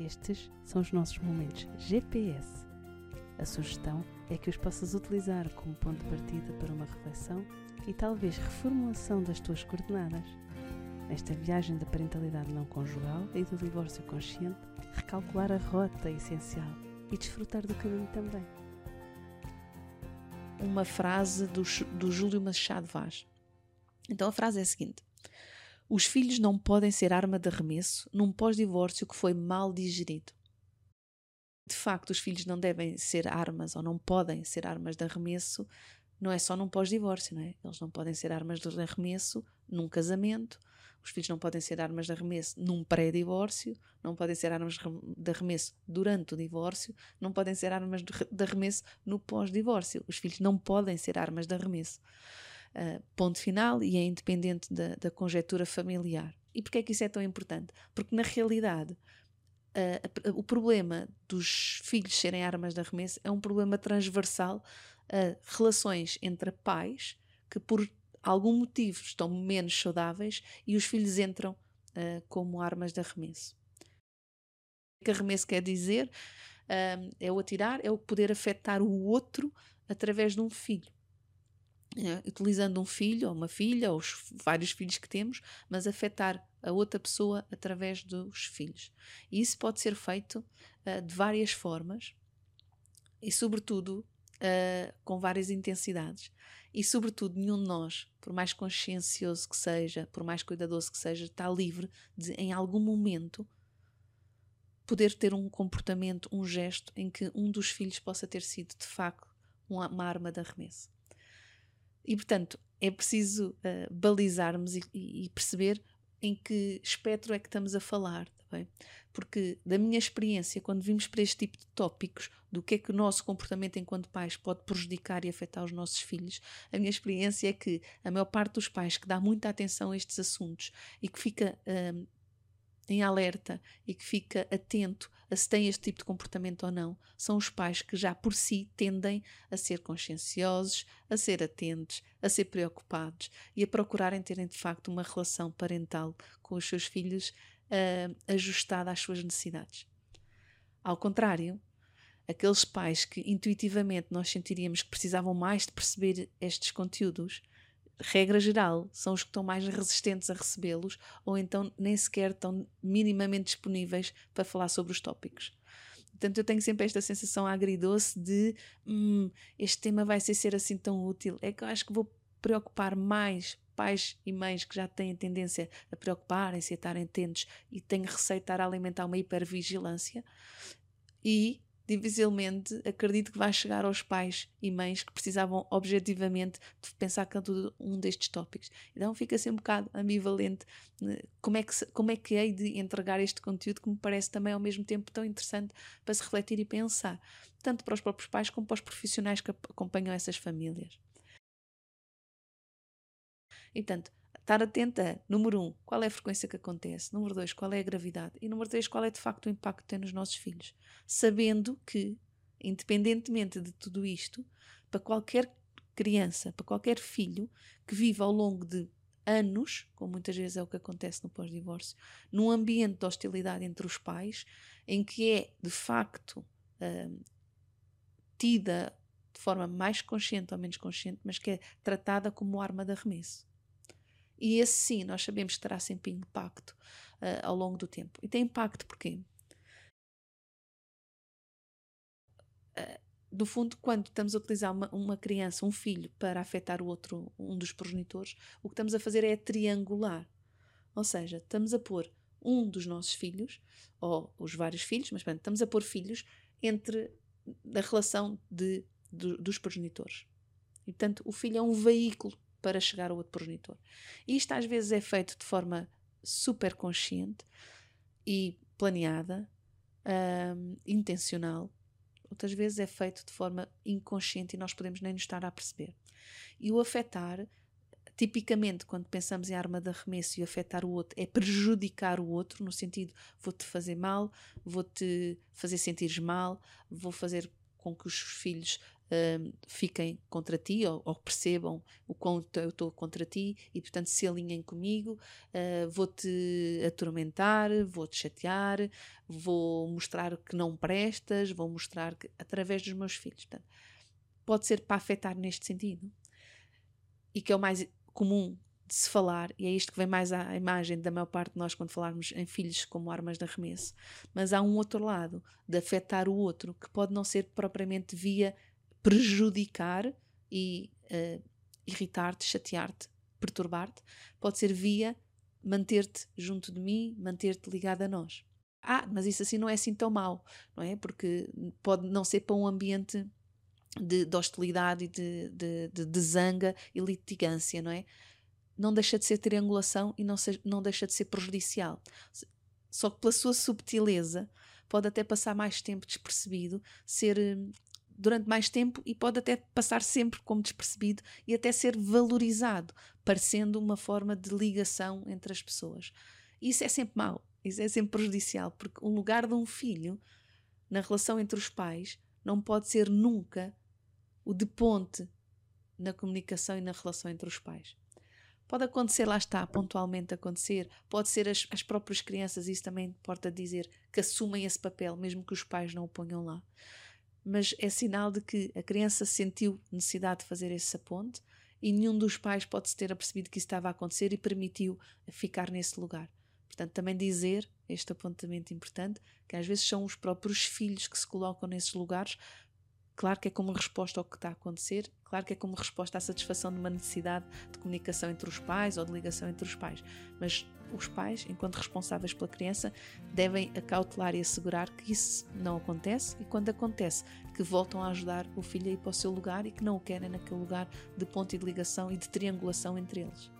Estes são os nossos momentos GPS. A sugestão é que os possas utilizar como ponto de partida para uma reflexão e talvez reformulação das tuas coordenadas. Nesta viagem da parentalidade não conjugal e do divórcio consciente, recalcular a rota é essencial e desfrutar do caminho também. Uma frase do, do Júlio Machado Vaz. Então a frase é a seguinte: Os filhos não podem ser arma de arremesso num pós-divórcio que foi mal digerido. De facto, os filhos não devem ser armas ou não podem ser armas de arremesso, não é só num pós-divórcio, não é? Eles não podem ser armas de arremesso num casamento, os filhos não podem ser armas de arremesso num pré-divórcio, não podem ser armas de arremesso durante o divórcio, não podem ser armas de arremesso no pós-divórcio. Os filhos não podem ser armas de arremesso. Uh, ponto final e é independente da, da conjetura familiar. E porquê é que isso é tão importante? Porque na realidade uh, o problema dos filhos serem armas de arremesso é um problema transversal a relações entre pais que por algum motivo estão menos saudáveis e os filhos entram uh, como armas de arremesso. O que arremesso quer dizer é o atirar, é o poder afetar o outro através de um filho. Uh, utilizando um filho ou uma filha, ou os vários filhos que temos, mas afetar a outra pessoa através dos filhos. E isso pode ser feito de várias formas e, sobretudo, com várias intensidades e, sobretudo, nenhum de nós, por mais consciencioso que seja, por mais cuidadoso que seja, está livre de, em algum momento, poder ter um comportamento, um gesto em que um dos filhos possa ter sido, de facto, uma, uma arma de arremesso. E, portanto, é preciso uh, balizarmos e, e, perceber em que espectro é que estamos a falar, tá? Porque, da minha experiência, quando vimos para este tipo de tópicos, do que é que o nosso comportamento enquanto pais pode prejudicar e afetar os nossos filhos, a minha experiência é que a maior parte dos pais que dá muita atenção a estes assuntos e que fica hum, em alerta e que fica atento se tem este tipo de comportamento ou não, são os pais que já por si tendem a ser conscienciosos, a ser atentos, a ser preocupados e a procurarem terem de facto uma relação parental com os seus filhos uh, ajustada às suas necessidades. Ao contrário, aqueles pais que intuitivamente nós sentiríamos que precisavam mais de perceber estes conteúdos, regra geral, são os que estão mais resistentes a recebê-los ou então nem sequer estão minimamente disponíveis para falar sobre os tópicos. Portanto, eu tenho sempre esta sensação agridoce de hum, este tema vai ser, ser assim tão útil. É que eu acho que vou preocupar mais pais e mães que já têm tendência a preocuparem-se, a estarem atentos e têm receio de estar a alimentar uma hipervigilância. E dificilmente acredito que vai chegar aos pais e mães que precisavam objetivamente de pensar cada um destes tópicos. Então fica assim um bocado ambivalente né, como é, que, como é que hei de entregar este conteúdo que me parece também ao mesmo tempo tão interessante para se refletir e pensar, tanto para os próprios pais como para os profissionais que acompanham essas famílias. E tanto, Estar atenta número um, qual é a frequência que acontece, número dois, qual é a gravidade e número três, qual é de facto o impacto que tem nos nossos filhos. Sabendo que, independentemente de tudo isto, para qualquer criança, para qualquer filho que viva ao longo de anos, como muitas vezes é o que acontece no pós-divórcio, num ambiente de hostilidade entre os pais, em que é de facto hum, tida de forma mais consciente ou menos consciente, mas que é tratada como arma de arremesso. E esse sim, nós sabemos que terá sempre impacto uh, ao longo do tempo. E tem impacto porquê? Uh, no fundo, quando estamos a utilizar uma, uma, criança, um filho, para afetar o outro, um dos progenitores, o que estamos a fazer é triangular. Ou seja, estamos a pôr um dos nossos filhos, ou os vários filhos, mas pronto, estamos a pôr filhos entre a relação de, de, dos progenitores. E, portanto, o filho é um veículo para chegar ao outro progenitor. Isto às vezes é feito de forma super consciente e planeada, um, intencional. Outras vezes é feito de forma inconsciente e nós podemos nem nos estar a perceber. E o afetar, tipicamente, quando pensamos em arma de arremesso e afetar o outro, é prejudicar o outro, no sentido vou-te fazer mal, vou-te fazer sentir mal, vou fazer com que os filhos uh, fiquem contra ti ou, ou, percebam o quanto eu estou contra ti e, portanto, se alinhem comigo. Uh, vou-te atormentar, vou-te chatear, vou mostrar que não prestas, vou mostrar que, através dos meus filhos. Portanto, pode ser para afetar neste sentido. E que é o mais comum de se falar, e é isto que vem mais à imagem da maior parte de nós quando falarmos em filhos como armas de arremesso. Mas há um outro lado, de afetar o outro, que pode não ser propriamente via prejudicar e uh, irritar-te, chatear-te, perturbar-te, pode ser via manter-te junto de mim, manter-te ligado a nós. Ah, mas isso assim não é assim tão mau, não é? Porque pode não ser para um ambiente de, de hostilidade e de, de, de, zanga e litigância, não é? não deixa de ser triangulação e não, não deixa de ser prejudicial. Só que pela sua subtileza pode até passar mais tempo despercebido, ser hum, durante mais tempo e pode até passar sempre como despercebido e até ser valorizado, parecendo uma forma de ligação entre as pessoas. Isso é sempre mau, isso é sempre prejudicial, porque o lugar de um filho na relação entre os pais não pode ser nunca o de ponte na comunicação e na relação entre os pais. Pode acontecer, lá está, pontualmente acontecer. Pode ser as, as próprias crianças, isso também importa dizer, que assumem esse papel, mesmo que os pais não o ponham lá. Mas é sinal de que a criança sentiu necessidade de fazer esse aponte e nenhum dos pais pode-se ter apercebido que isso estava a acontecer e permitiu ficar nesse lugar. Portanto, também dizer, este apontamento importante, que às vezes são os próprios filhos que se colocam nesses lugares Claro que é como resposta ao que está a acontecer, claro que é como resposta à satisfação de uma necessidade de comunicação entre os pais ou de ligação entre os pais. Mas os pais, enquanto responsáveis pela criança, devem acautelar e assegurar que isso não acontece e, quando acontece, que voltam a ajudar o filho a ir para o seu lugar e que não o querem naquele lugar de ponto de ligação e de triangulação entre eles.